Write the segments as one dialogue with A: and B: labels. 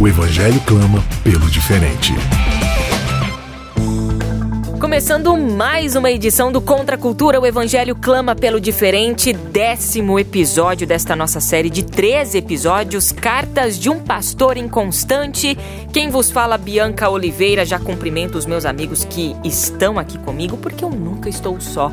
A: O evangelho clama pelo diferente.
B: Começando mais uma edição do Contra a Cultura, o Evangelho clama pelo diferente, décimo episódio desta nossa série de 13 episódios, Cartas de um Pastor Inconstante. Quem vos fala, Bianca Oliveira, já cumprimento os meus amigos que estão aqui comigo, porque eu nunca estou só.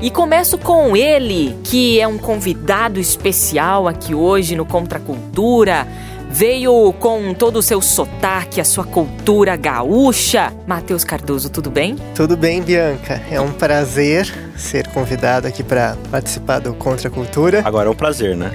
B: E começo com ele, que é um convidado especial aqui hoje no Contra a Cultura veio com todo o seu sotaque, a sua cultura gaúcha. Matheus Cardoso, tudo bem?
C: Tudo bem, Bianca. É um prazer ser convidado aqui para participar do Contra a Cultura.
D: Agora é um prazer, né?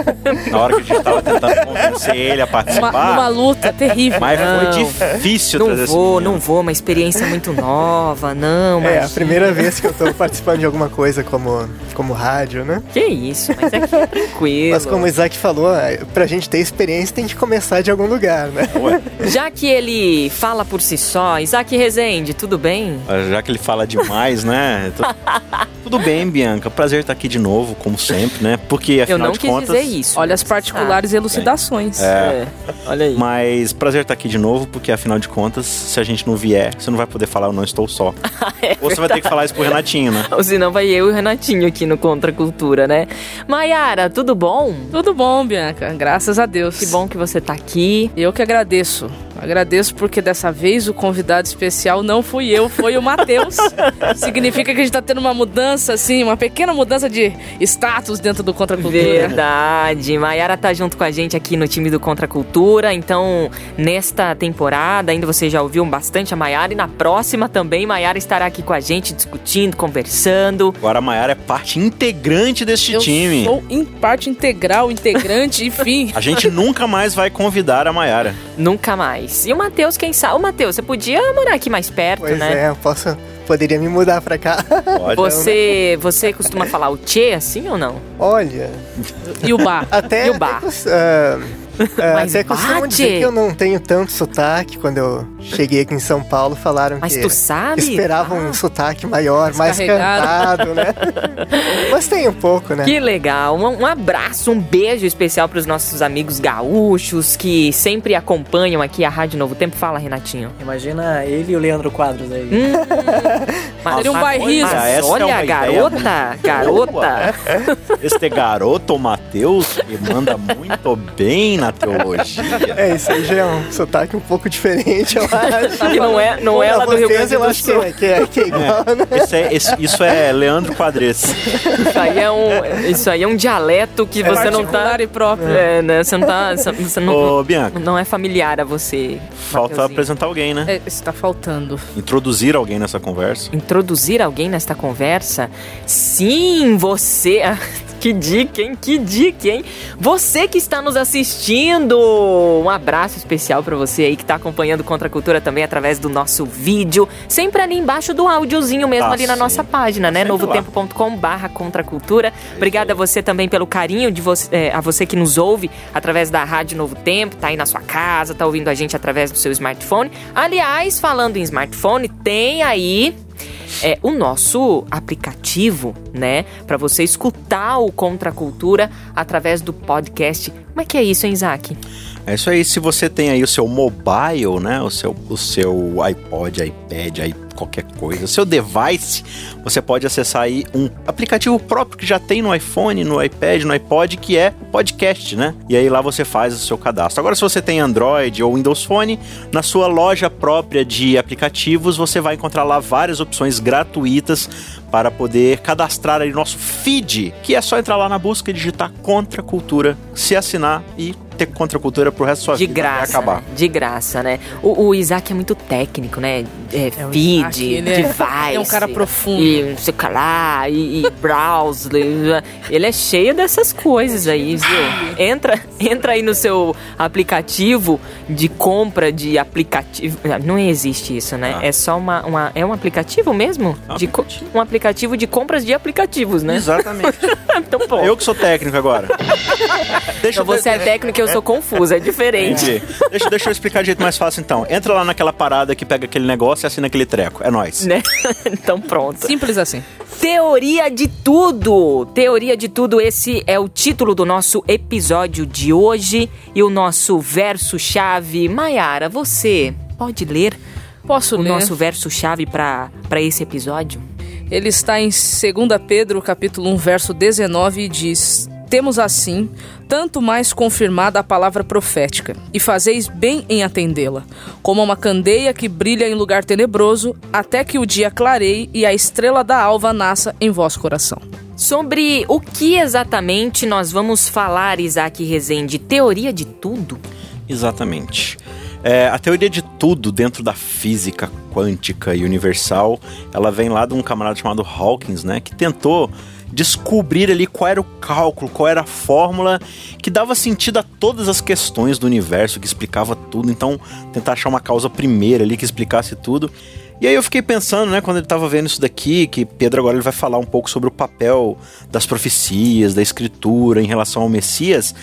D: Na hora que a gente estava tentando convencer ele a participar.
E: Uma, uma luta terrível.
D: Mas
B: Não.
D: foi difícil
B: Não
D: trazer esse
B: vou, não vou, uma experiência muito nova, não.
C: É a
B: imagina.
C: primeira vez que eu tô participando de alguma coisa como, como rádio, né?
B: Que isso, mas aqui é tranquilo.
C: Mas como o Isaac falou, é, pra gente ter experiência tem que começar de algum lugar, né?
D: Ué,
B: Já que ele fala por si só, Isaac Rezende, tudo bem?
D: já que ele fala demais, né? Tu- Tudo bem, Bianca. Prazer estar aqui de novo, como sempre, né? Porque
B: Eu
D: afinal
B: não
D: de
B: quis
D: contas.
B: dizer isso.
E: Olha as particulares elucidações.
B: É. Olha aí.
D: Mas prazer estar aqui de novo, porque afinal de contas, se a gente não vier, você não vai poder falar eu não estou só.
B: É
D: Ou você vai ter que falar isso pro Renatinho, né?
B: Ou senão vai eu e o Renatinho aqui no Contra Cultura, né? Maiara, tudo bom?
E: Tudo bom, Bianca. Graças a Deus.
B: Que bom que você tá aqui.
E: Eu que agradeço. Agradeço porque dessa vez o convidado especial não fui eu, foi o Matheus. Significa que a gente tá tendo uma mudança, assim, uma pequena mudança de status dentro do Contra Cultura.
B: Verdade. Maiara tá junto com a gente aqui no time do Contra Cultura. Então, nesta temporada, ainda você já ouviu bastante a Maiara. E na próxima também, Maiara estará aqui com a gente, discutindo, conversando.
D: Agora a Mayara é parte integrante deste
E: Eu
D: time.
E: sou em parte integral, integrante, enfim.
D: A gente nunca mais vai convidar a Mayara.
B: Nunca mais. E o Matheus, quem sabe? Ô, Matheus, você podia morar aqui mais perto,
C: Pois
B: né?
C: é, eu posso. Poderia me mudar pra cá.
D: Pode.
B: Você, você costuma falar o tchê assim ou não?
C: Olha,
E: E o bar.
C: até.
B: E o bar?
C: até cos- ah, ah,
B: Mas
C: costumo
B: bate.
C: dizer que eu não tenho tanto sotaque. Quando eu cheguei aqui em São Paulo, falaram
B: Mas
C: que
B: tu sabe?
C: esperavam um sotaque maior, mais cantado, né? Mas tem um pouco, né?
B: Que legal. Um, um abraço, um beijo especial para os nossos amigos gaúchos que sempre acompanham aqui a Rádio Novo Tempo. Fala, Renatinho.
F: Imagina ele e o Leandro Quadros aí.
B: Mas,
E: Seria um bairrismo.
B: mas
D: é
B: olha,
D: ideia
B: garota, garota.
D: Este garoto, Matheus, que manda muito bem na teologia.
C: É, isso aí já é um sotaque um pouco diferente, eu acho.
B: Que não é, não é lá do Rio Grande
C: eu
B: do
C: acho que
B: Sul.
C: é, que é, que é igual, né?
D: Esse é- esse- isso é Leandro Quadres.
B: Isso aí é um, isso aí é um dialeto que você não tá.
E: E próprio.
B: É, né? Você não tá. Você não,
D: Ô, Bianca,
B: não é familiar a você.
D: falta
B: Mateuzinho.
D: apresentar alguém, né?
E: É, está faltando.
D: Introduzir alguém nessa conversa.
B: introduzir alguém nesta conversa? Sim, você. Que dica, hein? Que dica, hein? Você que está nos assistindo, um abraço especial para você aí que está acompanhando Contra a Cultura também através do nosso vídeo, sempre ali embaixo do áudiozinho mesmo
D: Ah,
B: ali na
D: sim.
B: nossa página, né? Novotempo.com/barra Contra a Cultura. Obrigada a você também pelo carinho de você, é, a você que nos ouve através da Rádio Novo Tempo, tá aí na sua casa, tá ouvindo a gente através do seu smartphone. Aliás, falando em smartphone, tem aí é o nosso aplicativo, né, Pra você escutar o Contra a Cultura através do podcast. Como é que é isso, hein, Isaac?
D: É isso aí, se você tem aí o seu mobile, né? O seu, o seu iPod, iPad, aí qualquer coisa, o seu device, você pode acessar aí um aplicativo próprio que já tem no iPhone, no iPad, no iPod, que é o podcast, né? E aí lá você faz o seu cadastro. Agora, se você tem Android ou Windows Phone, na sua loja própria de aplicativos, você vai encontrar lá várias opções gratuitas para poder cadastrar aí nosso feed, que é só entrar lá na busca e digitar Contra Cultura, se assinar e ter contracultura pro resto da sua
B: De
D: vida.
B: graça,
D: acabar.
B: né? de graça, né? O, o Isaac é muito técnico, né? É,
E: É,
B: feed,
E: Isaac, ele é-
B: device.
E: é um cara profundo.
B: E não sei lá, e, e browse. ele é cheio dessas coisas aí, viu? Entra, entra aí no seu aplicativo de compra de aplicativo. Não existe isso, né?
D: Ah.
B: É só uma, uma. É um aplicativo mesmo?
D: Um
B: De
D: aplicativo.
B: um aplicativo de compras de aplicativos, né?
D: Exatamente.
B: então, pô.
D: eu que sou técnico agora. Deixa
B: Então você é técnico e eu sou confusa, é diferente.
D: Entendi. Deixa, deixa eu explicar de jeito mais fácil então. Entra lá naquela parada que pega aquele negócio e assina aquele treco. É nóis.
B: Né? então pronto.
E: Simples assim.
B: Teoria de tudo! Teoria de tudo, esse é o título do nosso episódio de hoje e o nosso verso-chave. Maiara, você pode ler
E: Posso
B: o
E: ler?
B: nosso verso-chave para esse episódio?
E: Ele está em 2 Pedro, capítulo 1, verso 19 e diz: Temos assim tanto mais confirmada a palavra profética, e fazeis bem em atendê-la, como uma candeia que brilha em lugar tenebroso, até que o dia clareie e a estrela da alva nasça em vosso coração.
B: Sobre o que exatamente nós vamos falar, Isaac Rezende? Teoria de tudo?
D: Exatamente. É, a teoria de tudo dentro da física quântica e universal, ela vem lá de um camarada chamado Hawkins, né, que tentou descobrir ali qual era o cálculo, qual era a fórmula que dava sentido a todas as questões do universo, que explicava tudo. Então, tentar achar uma causa primeira ali que explicasse tudo. E aí eu fiquei pensando, né, quando ele estava vendo isso daqui, que Pedro agora ele vai falar um pouco sobre o papel das profecias, da escritura em relação ao Messias,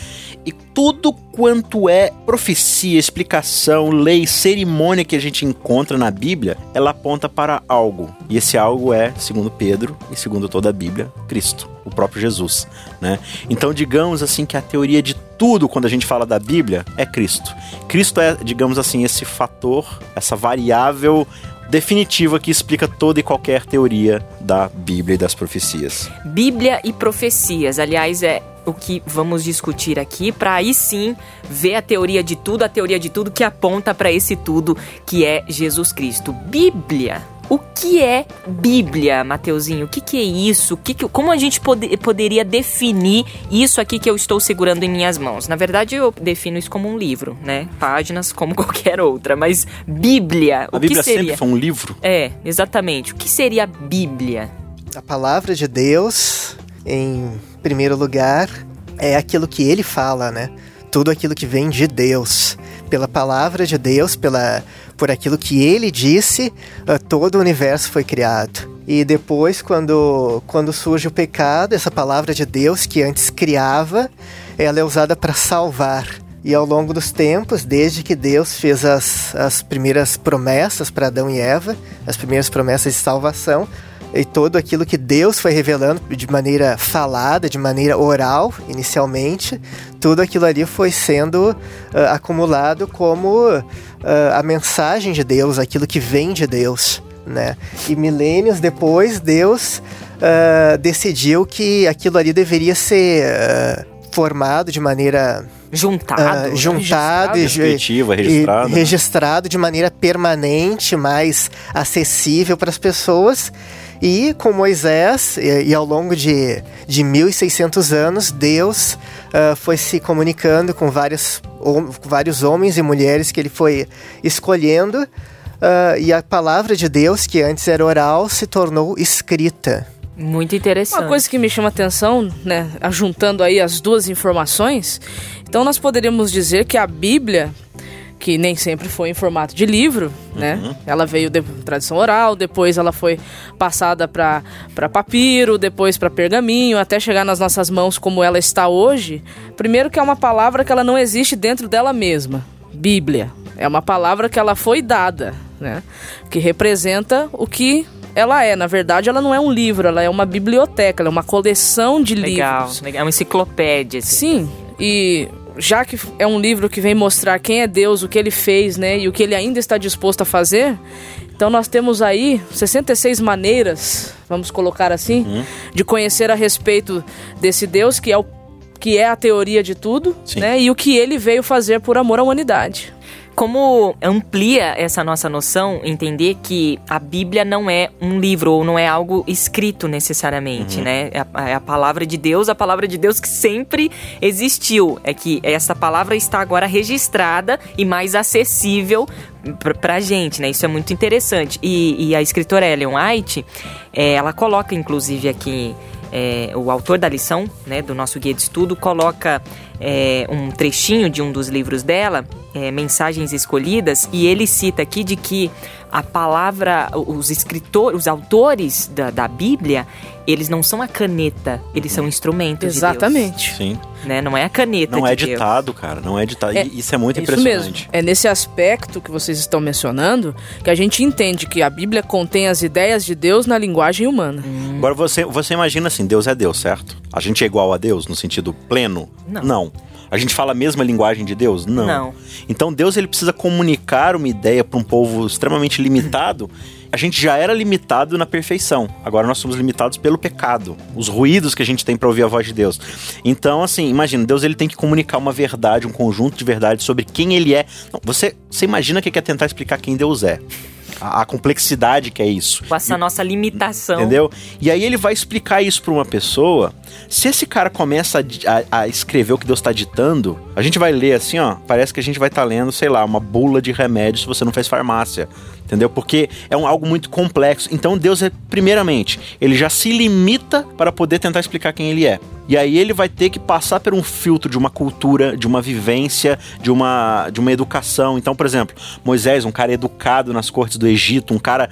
D: e tudo quanto é profecia, explicação, lei, cerimônia que a gente encontra na Bíblia, ela aponta para algo. E esse algo é, segundo Pedro e segundo toda a Bíblia, Cristo, o próprio Jesus, né? Então, digamos assim que a teoria de tudo quando a gente fala da Bíblia é Cristo. Cristo é, digamos assim, esse fator, essa variável definitiva que explica toda e qualquer teoria da Bíblia e das profecias.
B: Bíblia e profecias. Aliás, é o que vamos discutir aqui para aí sim ver a teoria de tudo, a teoria de tudo que aponta para esse tudo que é Jesus Cristo. Bíblia. O que é Bíblia, Mateuzinho? O que, que é isso? O que que- como a gente pode- poderia definir isso aqui que eu estou segurando em minhas mãos? Na verdade, eu defino isso como um livro, né? Páginas como qualquer outra. Mas Bíblia,
D: A
B: o
D: Bíblia
B: que seria?
D: sempre foi um livro?
B: É, exatamente. O que seria Bíblia?
C: A palavra de Deus, em primeiro lugar, é aquilo que ele fala, né? Tudo aquilo que vem de Deus. Pela palavra de Deus, pela, por aquilo que ele disse, ah, todo o universo foi criado. E depois, quando, quando surge o pecado, essa palavra de Deus que antes criava, ela é usada para salvar. E ao longo dos tempos, desde que Deus fez as, as primeiras promessas para Adão e Eva, as primeiras promessas de salvação, e todo aquilo que Deus foi revelando de maneira falada, de maneira oral, inicialmente, tudo aquilo ali foi sendo ah, acumulado como ah, a mensagem de Deus, aquilo que vem de Deus, né? E milênios depois, Deus ah, decidiu que aquilo ali deveria ser formado de maneira
B: Juntado? né?
C: juntado e,
D: Definitiva,
C: e
D: registrado. né?
C: registrado de maneira permanente, mais acessível para as pessoas. E com Moisés, e, e ao longo de, de 1600 anos, Deus ah, foi se comunicando com vários, hom- vários homens e mulheres que ele foi escolhendo. ah, e a palavra de Deus, que antes era oral, se tornou escrita.
B: Muito interessante.
E: Uma coisa que me chama atenção, né, juntando aí as duas informações, então nós poderíamos dizer que a Bíblia, que nem sempre foi em formato de livro, né, ela veio de tradição oral, depois ela foi passada para papiro, depois para pergaminho, até chegar nas nossas mãos como ela está hoje. Primeiro que é uma palavra que ela não existe dentro dela mesma, Bíblia. É uma palavra que ela foi dada, né, que representa o que ela é. Na verdade, ela não é um livro, ela é uma biblioteca, ela é uma coleção de
B: Legal,
E: livros.
B: legal. É uma enciclopédia. Assim.
E: Sim, e já que é um livro que vem mostrar quem é Deus, o que ele fez, né, e o que ele ainda está disposto a fazer, então nós temos aí 66 maneiras, vamos colocar assim, de conhecer a respeito desse Deus que é o que é a teoria de tudo,
D: Sim.
E: né, e o que ele veio fazer por amor à humanidade.
B: Como amplia essa nossa noção entender que a Bíblia não é um livro ou não é algo escrito necessariamente, né? É a, é a palavra de Deus, a palavra de Deus que sempre existiu. É que essa palavra está agora registrada e mais acessível pra gente, né? Isso é muito interessante. E, e a escritora Ellen White, é, ela coloca inclusive aqui é, o autor da lição, né, do nosso guia de estudo, coloca é, um trechinho de um dos livros dela, é, Mensagens Escolhidas, e ele cita aqui de que a palavra, os escritores, os autores da, da Bíblia, eles não são a caneta, eles são instrumentos
E: Exatamente.
D: Sim.
B: de Deus. Né? Não é a caneta
D: Não
B: de
D: é
B: Deus.
D: ditado, cara. Não é ditado.
E: É,
D: E isso é muito
E: Isso
D: impressionante.
E: mesmo. É nesse aspecto que vocês estão mencionando que a gente entende que a Bíblia contém as ideias de Deus na linguagem humana.
D: Agora você, você imagina assim, Deus é Deus, certo? A gente é igual a Deus no sentido pleno?
B: Não.
D: A gente fala a mesma linguagem de Deus? Não.
B: Não.
D: Então Deus ele precisa comunicar uma ideia para um povo extremamente limitado. A gente já era limitado na perfeição. Agora nós somos limitados pelo pecado, os ruídos que a gente tem para ouvir a voz de Deus. Então, assim, imagina, Deus ele tem que comunicar uma verdade, um conjunto de verdades sobre quem ele é. Não, você, você imagina que é tentar explicar quem Deus é. A, a complexidade que é isso.
B: Com essa nossa limitação.
D: Entendeu? E aí ele vai explicar isso pra uma pessoa. Se esse cara começa a, a- a escrever o que Deus tá ditando, a gente vai ler assim, ó. Parece que a gente vai estar lendo, sei lá, uma bula de remédio se você não fez farmácia. Entendeu? Porque é um, algo muito complexo. Então Deus é, primeiramente, ele já se limita para poder tentar explicar quem ele é. E aí ele vai ter que passar por um filtro de uma cultura, de uma vivência, de uma, de uma educação. Então, por exemplo, Moisés, um cara educado nas cortes do Egito, um cara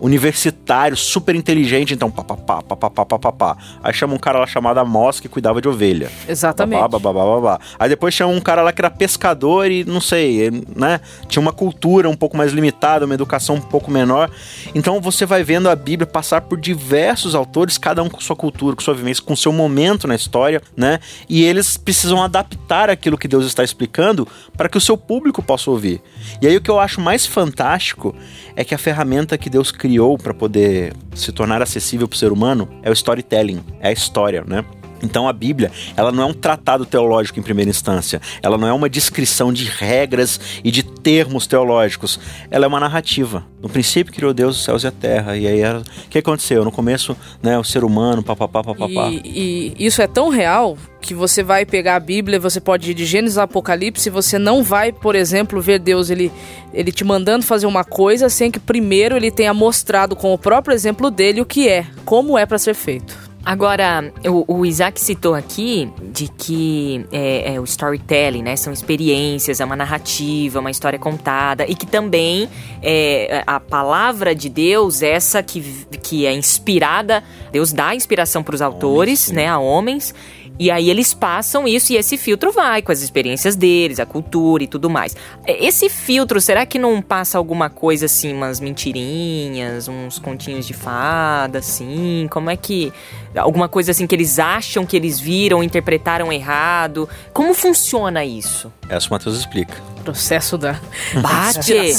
D: universitário, super inteligente, então papapá, papapá, papapá. Aí chama um cara lá chamado Amós que cuidava de ovelha.
E: Exatamente.
D: Babá, babá, babá. Aí depois chama um cara lá que era pescador e não sei, né? Tinha uma cultura um pouco mais limitada, uma educação um pouco menor. Então você vai vendo a Bíblia passar por diversos autores, cada um com sua cultura, com sua vivência, com seu momento na história, né? E eles precisam adaptar aquilo que Deus está explicando para que o seu público possa ouvir. E aí o que eu acho mais fantástico é que a ferramenta que Deus criou para poder se tornar acessível para o ser humano é o storytelling, é a história, né? Então a Bíblia, ela não é um tratado teológico em primeira instância, ela não é uma descrição de regras e de termos teológicos, ela é uma narrativa. No princípio criou Deus os céus e a terra, e aí era- o que aconteceu? No começo, né, o ser humano, papapá, papapá.
E: E, e isso é tão real que você vai pegar a Bíblia, você pode ir de Gênesis a Apocalipse, você não vai, por exemplo, ver Deus ele, ele te mandando fazer uma coisa sem que primeiro ele tenha mostrado com o próprio exemplo dele o que é, como é para ser feito.
B: Agora, o, o Isaac citou aqui de que é, é o storytelling, né? São experiências, é uma narrativa, uma história contada e que também é a palavra de Deus, essa que, que é inspirada, Deus dá inspiração para os autores,
D: sim.
B: né? A homens. E aí eles passam isso e esse filtro vai com as experiências deles, a cultura e tudo mais. Esse filtro, será que não passa alguma coisa assim, umas mentirinhas, uns continhos de fada, assim? Como é que. Alguma coisa assim que eles acham que eles viram, interpretaram errado? Como funciona isso?
D: Essa o Matheus explica.
E: Processo da
B: Bate!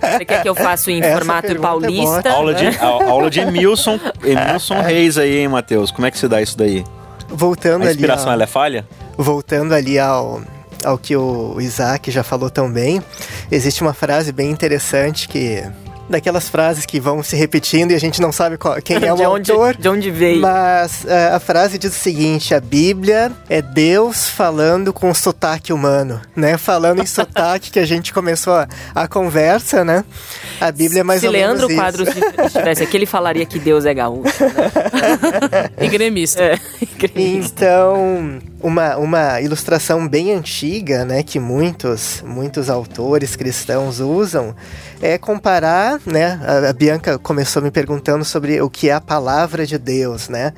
B: Você quer que eu faça em
C: Essa
B: formato
C: é
B: paulista?
D: Aula de, a- aula de Emilson, Emilson Reis aí, hein, Matheus? Como é que se dá isso daí?
C: Voltando
D: A
C: ali,
D: inspiração
C: ó,
D: ela é falha?
C: voltando ali ao, ao que o Isaac já falou tão bem, existe uma frase bem interessante que daquelas frases que vão se repetindo e a gente não sabe qual- quem é o
B: de, onde,
C: autor.
B: de onde veio?
C: Mas eh, a frase diz o seguinte: a Bíblia é Deus falando com sotaque humano, né? Falando em sotaque que a gente começou a, a conversa, né? A Bíblia é mais
B: Se
C: ou
B: Leandro
C: menos isso.
B: Quadros estivesse aqui, ele falaria que Deus é gaúcho. Né?
E: E gremista.
B: É, gremista.
C: Então, uma, uma ilustração bem antiga, né, que muitos, muitos autores cristãos usam, é comparar, né, a, Bianca começou me perguntando sobre o que é a palavra de Deus, né,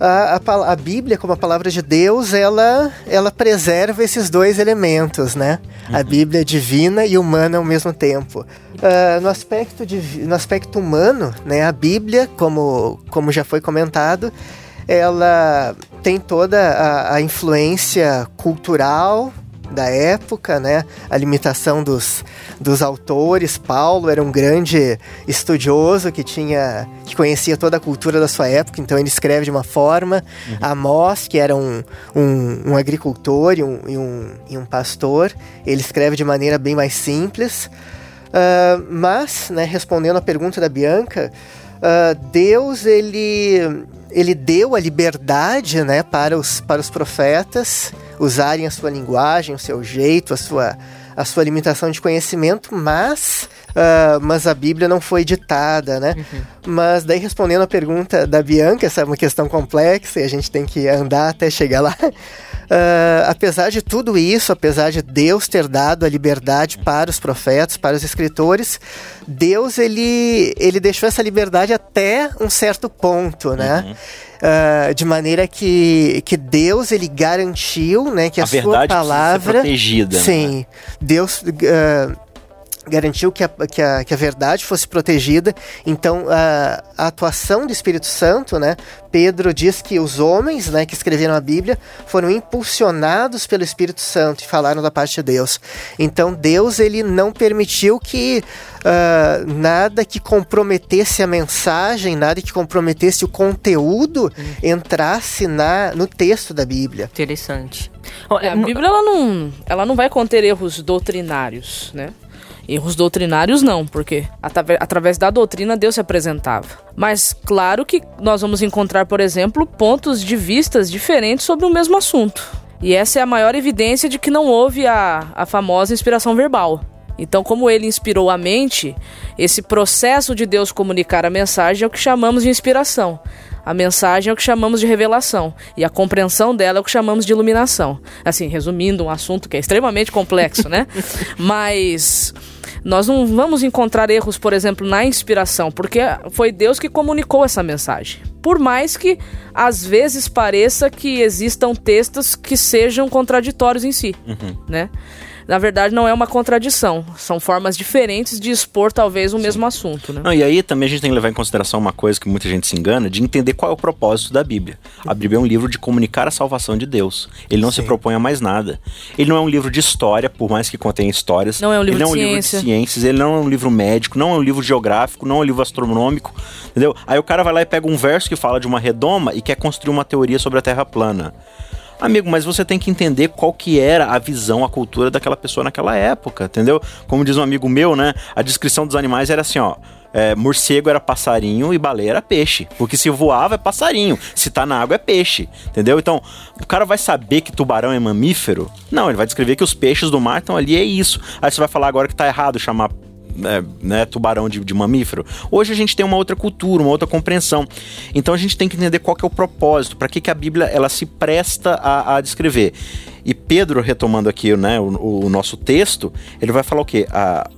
C: a, a, a Bíblia, como a palavra de Deus, ela, ela preserva esses dois elementos, né? A Bíblia é divina e humana ao mesmo tempo. Ah, no, aspecto divi- no aspecto humano, né? A Bíblia, como, como já foi comentado, ela tem toda a, a influência cultural da época, né? A limitação dos, dos autores. Paulo era um grande estudioso que tinha que conhecia toda a cultura da sua época, então ele escreve de uma forma. Uhum. Amós, que era um, um, um agricultor e um, e um, e um pastor, ele escreve de maneira bem mais simples. Uh, mas, né, respondendo à pergunta da Bianca, uh, Deus ele, ele deu a liberdade né, para, os, para os profetas usarem a sua linguagem, o seu jeito, a sua, a sua limitação de conhecimento, mas Uh, mas a Bíblia não foi ditada, né? Uhum. Mas daí respondendo a pergunta da Bianca, essa é uma questão complexa e a gente tem que andar até chegar lá. Uh, apesar de tudo isso, apesar de Deus ter dado a liberdade para os profetas, para os escritores, Deus ele, ele deixou essa liberdade até um certo ponto, né? Uhum. Uh, de maneira que, que Deus ele garantiu, né, que a, a sua palavra
D: protegida.
C: Né? Sim, né? Deus uh, garantiu que a, que a, que a verdade fosse protegida. Então, a, a, atuação do Espírito Santo, né? Pedro diz que os homens, né, que escreveram a Bíblia, foram impulsionados pelo Espírito Santo e falaram da parte de Deus. Então, Deus ele não permitiu que uh, nada que comprometesse a mensagem, nada que comprometesse o conteúdo hum. entrasse na, no texto da Bíblia.
B: Interessante.
E: É, a Bíblia ela não, ela não vai conter erros doutrinários, né? Erros doutrinários não, porque através da doutrina Deus se apresentava. Mas claro que nós vamos encontrar, por exemplo, pontos de vistas diferentes sobre o mesmo assunto. E essa é a maior evidência de que não houve a, a famosa inspiração verbal. Então, como ele inspirou a mente, esse processo de Deus comunicar a mensagem é o que chamamos de inspiração. A mensagem é o que chamamos de revelação e a compreensão dela é o que chamamos de iluminação. Assim, resumindo um assunto que é extremamente complexo, né? Mas nós não vamos encontrar erros, por exemplo, na inspiração, porque foi Deus que comunicou essa mensagem. Por mais que às vezes pareça que existam textos que sejam contraditórios em si, uhum. né? Na verdade não é uma contradição. São formas diferentes de expor talvez o Sim. mesmo assunto. Né?
D: Não, e aí também a gente tem que levar em consideração uma coisa que muita gente se engana, de entender qual é o propósito da Bíblia. A Bíblia é um livro de comunicar a salvação de Deus. Ele não Sim. se propõe a mais nada. Ele não é um livro de história, por mais que contenha histórias.
E: Não é um livro,
D: ele não
E: é
D: um livro de ciências, ele não é um livro médico, não é um livro geográfico, não é um livro astronômico, entendeu? Aí o cara vai lá e pega um verso que fala de uma redoma e quer construir uma teoria sobre a Terra plana. Amigo, mas você tem que entender qual que era a visão, a cultura daquela pessoa naquela época, entendeu? Como diz um amigo meu, né? A descrição dos animais era assim, ó. É, morcego era passarinho e baleia era peixe. Porque se voava é passarinho, se tá na água é peixe, entendeu? Então, o cara vai saber que tubarão é mamífero? Não, ele vai descrever que os peixes do mar estão ali, é isso. Aí você vai falar agora que tá errado chamar é, né, tubarão de, de, mamífero. Hoje a gente tem uma outra cultura, uma outra compreensão. Então a gente tem que entender qual que é o propósito, para que, que a Bíblia ela se presta a, a descrever. E Pedro, retomando aqui né, o, o, nosso texto, ele vai falar o quê? A,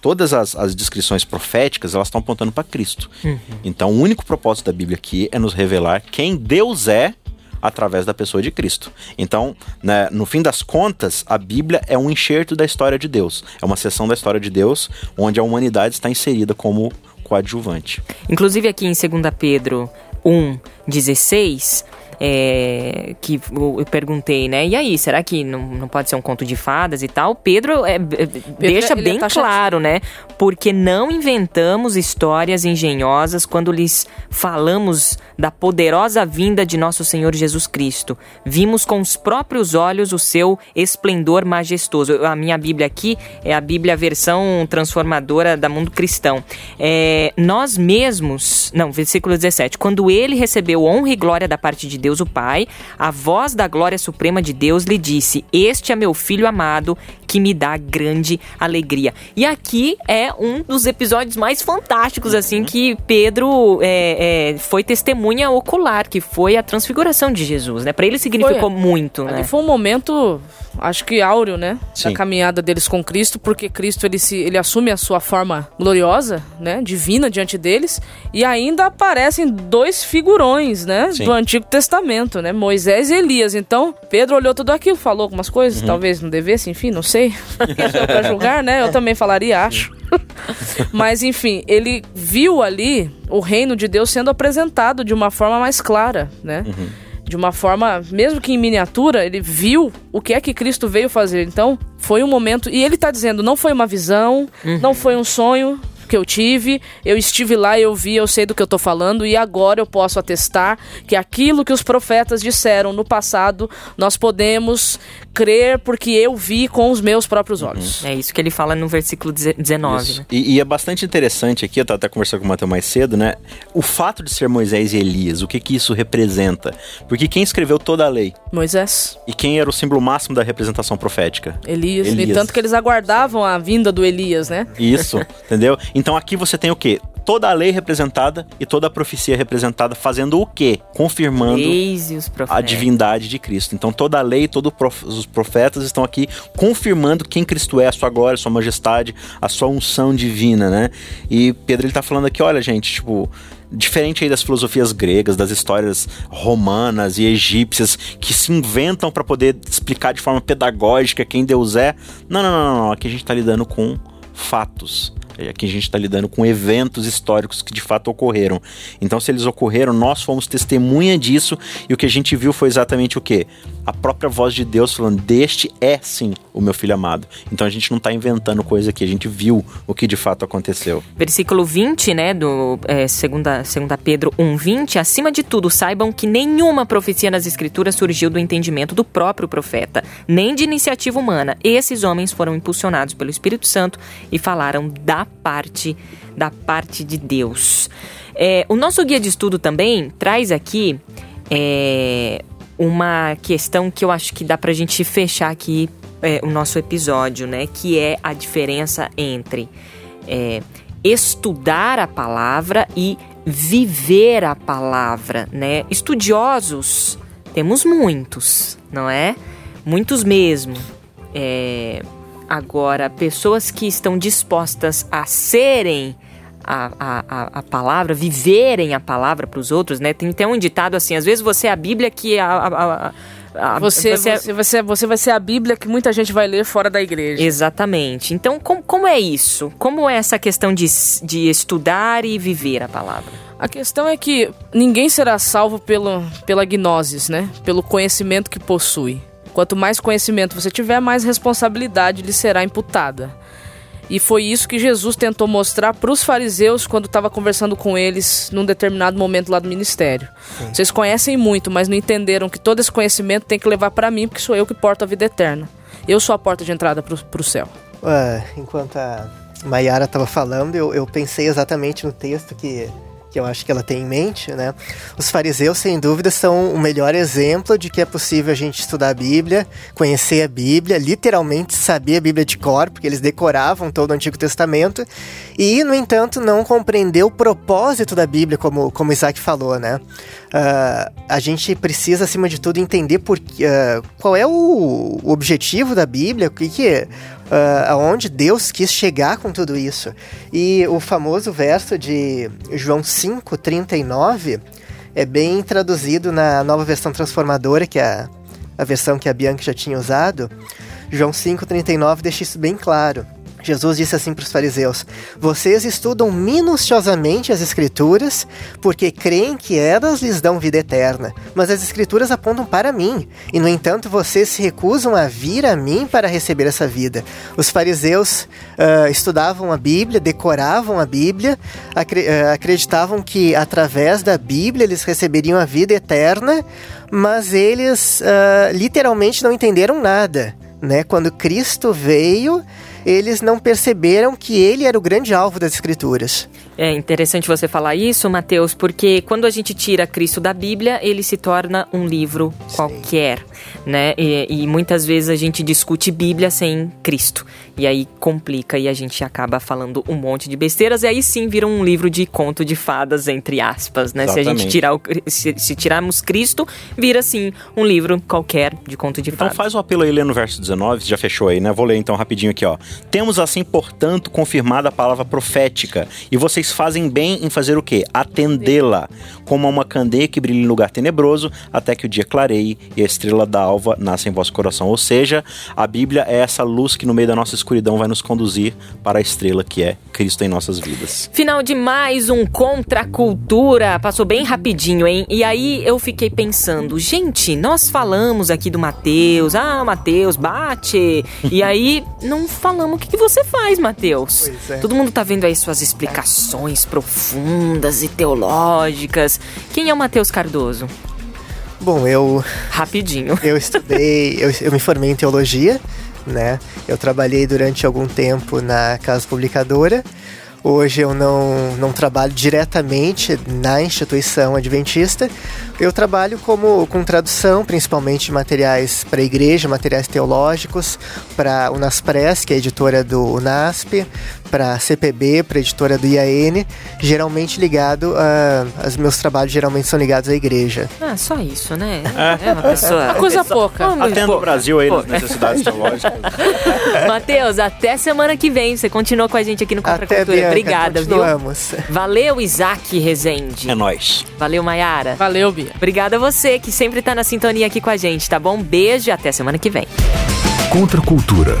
D: todas as, as, descrições proféticas elas estão apontando para Cristo. Uhum. Então, o único propósito da Bíblia aqui é nos revelar quem Deus é através da pessoa de Cristo. Então, né, no fim das contas, a Bíblia é um enxerto da história de Deus. É uma seção da história de Deus onde a humanidade está inserida como coadjuvante.
B: Inclusive aqui em 2 Pedro 1,16 é, que eu, perguntei, né? E aí, será que não, não pode ser um conto de fadas e tal? Pedro, é, é Pedro deixa bem tá claro, né? Porque não inventamos histórias engenhosas quando lhes falamos da poderosa vinda de nosso Senhor Jesus Cristo. Vimos com os próprios olhos o seu esplendor majestoso. A minha Bíblia aqui é a Bíblia versão transformadora da Mundo Cristão. É, nós mesmos, não, versículo 17. Quando ele recebeu honra e glória da parte de Deus, Deus o Pai, a voz da glória suprema de Deus lhe disse: Este é meu filho amado, que me dá grande alegria. E aqui é um dos episódios mais fantásticos, assim, uhum. que Pedro é, é, foi testemunha ocular, que foi a transfiguração de Jesus, né? Para ele significou foi, muito, né?
E: Foi um momento, acho que áureo, né? Sim. Da caminhada deles com Cristo, porque Cristo ele, se, ele assume a sua forma gloriosa, né? Divina diante deles, e ainda aparecem dois figurões, né? Sim. Do Antigo Testamento, né? Moisés e Elias. Então, Pedro olhou tudo aquilo, falou algumas coisas, uhum. talvez não devesse, enfim, não sei sei. Quem sou pra julgar, né? Eu também falaria, acho. Mas enfim, ele viu ali o reino de Deus sendo apresentado de uma forma mais clara, né? Uhum de uma forma, mesmo que em miniatura, ele viu o que é que Cristo veio fazer. Então, foi um momento. E ele está dizendo: não foi uma visão, não foi um sonho, que eu tive, eu estive lá, eu vi, eu sei do que eu tô falando e agora eu posso atestar que aquilo que os profetas disseram no passado, nós podemos crer porque eu vi com os meus próprios olhos.
B: É isso que ele fala no versículo 19.
D: Isso.
B: Né?
D: E, e é bastante interessante aqui, eu tava até conversando com o Matheus mais cedo, né? O fato de ser Moisés e Elias, o que que isso representa? Porque quem escreveu toda a lei?
E: Moisés,
D: E quem era o símbolo máximo da representação profética?
E: Elias,
D: Elias.
E: e tanto que eles aguardavam a vinda do Elias, né?
D: Isso, entendeu? Então aqui você tem o quê? Toda a lei representada e toda a profecia representada, fazendo o quê? Confirmando a divindade de Cristo. Então toda a lei, todos os profetas estão aqui confirmando quem Cristo é, a sua glória, a sua majestade, a sua unção divina, né? E Pedro ele tá falando aqui, olha, gente, tipo, diferente aí das filosofias gregas, das histórias romanas e egípcias que se inventam para poder explicar de forma pedagógica quem Deus é. Não, não, não, não, aqui a gente tá lidando com fatos. Aqui a gente está lidando com eventos históricos que de fato ocorreram. Então, se eles ocorreram, nós fomos testemunha disso e o que a gente viu foi exatamente o que? A própria voz de Deus falando: Deste é sim o meu filho amado. Então a gente não está inventando coisa aqui, a gente viu o que de fato aconteceu.
B: Versículo 20, né, do é, segunda, segunda Pedro 1:20, acima de tudo, saibam que nenhuma profecia nas escrituras surgiu do entendimento do próprio profeta, nem de iniciativa humana. Esses homens foram impulsionados pelo Espírito Santo e falaram da parte da parte de Deus. É, o nosso guia de estudo também traz aqui é, uma questão que eu acho que dá pra gente fechar aqui é, o nosso episódio, né? Que é a diferença entre é, estudar a palavra e viver a palavra, né? Estudiosos temos muitos, não é? Muitos mesmo. É, agora, pessoas que estão dispostas a serem a, a, a, palavra, viverem a palavra para os outros, né? Tem até um ditado assim: às vezes você é a Bíblia que a, a,
E: Você,
B: você
E: você, você, você vai ser a Bíblia que muita gente vai ler fora da igreja.
B: Exatamente. Então, como, como é isso? Como é essa questão de, de estudar e viver a palavra?
E: A questão é que ninguém será salvo pelo, pela gnosis, né? Pelo conhecimento que possui. Quanto mais conhecimento você tiver, mais responsabilidade lhe será imputada. E foi isso que Jesus tentou mostrar para os fariseus quando estava conversando com eles num determinado momento lá do ministério. Vocês conhecem muito, mas não entenderam que todo esse conhecimento tem que levar para mim, porque sou eu que porto a vida eterna. Eu sou a porta de entrada para o céu.
C: Ah, enquanto a Mayara estava falando, eu, eu pensei exatamente no texto que, que eu acho que ela tem em mente, né? Os fariseus, sem dúvida, são o melhor exemplo de que é possível a gente estudar a Bíblia, conhecer a Bíblia, literalmente saber a Bíblia de cor, porque eles decoravam todo o Antigo Testamento, e, no entanto, não compreender o propósito da Bíblia, como, como Isaac falou, né? Ah, a gente precisa, acima de tudo, entender por, ah, qual é o, objetivo da Bíblia, o que, que ah, aonde Deus quis chegar com tudo isso. E o famoso verso de João 5,39 é bem traduzido na nova versão transformadora, que é a, a versão que a Bianca já tinha usado. João 5,39 deixa isso bem claro. Jesus disse assim para os fariseus: Vocês estudam minuciosamente as Escrituras, porque creem que elas lhes dão vida eterna. Mas as Escrituras apontam para mim, e no entanto vocês se recusam a vir a mim para receber essa vida. Os fariseus ah, estudavam a Bíblia, decoravam a Bíblia, acre- ah, acreditavam que através da Bíblia eles receberiam a vida eterna, mas eles ah, literalmente não entenderam nada. Né? Quando Cristo veio, eles não perceberam que ele era o grande alvo das escrituras.
B: É interessante você falar isso, Mateus, porque quando a gente tira Cristo da Bíblia, ele se torna um livro qualquer, né? E, e muitas vezes a gente discute Bíblia sem Cristo. E aí complica e a gente acaba falando um monte de besteiras. E aí sim vira um livro de conto de fadas, entre aspas, né? Se a gente tirar o, se, se tirarmos Cristo, vira sim um livro qualquer de conto de
D: Então
B: fadas.
D: faz o apelo aí lendo no verso 19, já fechou aí, né? Vou ler então rapidinho aqui, ó. Temos assim, portanto, confirmada a palavra profética, e vocês fazem bem em fazer o quê? Atendê-la, como uma candeia que brilha em lugar tenebroso, até que o dia clareie e a estrela da alva nasça em vosso coração. Ou seja, a Bíblia é essa luz que no meio da nossa escuridão vai nos conduzir para a estrela que é Cristo em nossas vidas.
B: Final de mais um Contra a Cultura. Passou bem rapidinho, hein? E aí eu fiquei pensando, gente, nós falamos aqui do Mateus. Ah, Mateus, bate. e aí não falamos o que, que você faz, Mateus.
C: É.
B: Todo mundo tá vendo aí suas explicações profundas e teológicas. Quem é o Mateus Cardoso?
C: Bom, eu,
B: Rapidinho.
C: eu estudei, eu, eu me formei em teologia, né? Eu trabalhei durante algum tempo na casa publicadora. Hoje eu não, não trabalho diretamente na instituição adventista. Eu trabalho como com tradução, principalmente de materiais para a igreja, materiais teológicos, para a Unaspres, que é a editora do Unasp, para a CPB, para a editora do IAN, geralmente ligado a. Os meus trabalhos geralmente são ligados à igreja.
B: Ah, só isso, né? É uma pessoa.
E: Uma coisa pouca.
B: Ah, mas,
D: Atendo
B: pô,
D: o Brasil aí
B: pô.
D: nas necessidades teológicas.
B: Matheus, até semana que vem. Você continua com a gente aqui no Contra
C: Até
B: Cultura.
C: Bianca,
B: Obrigada, viu?
C: continuamos.
B: Valeu, Isaac Rezende.
D: É nóis.
B: Valeu, Maiara.
E: Valeu, Bia.
B: Obrigada a você que sempre tá na sintonia aqui com a gente, tá bom? Beijo e até semana que vem.
A: Contra a cultura.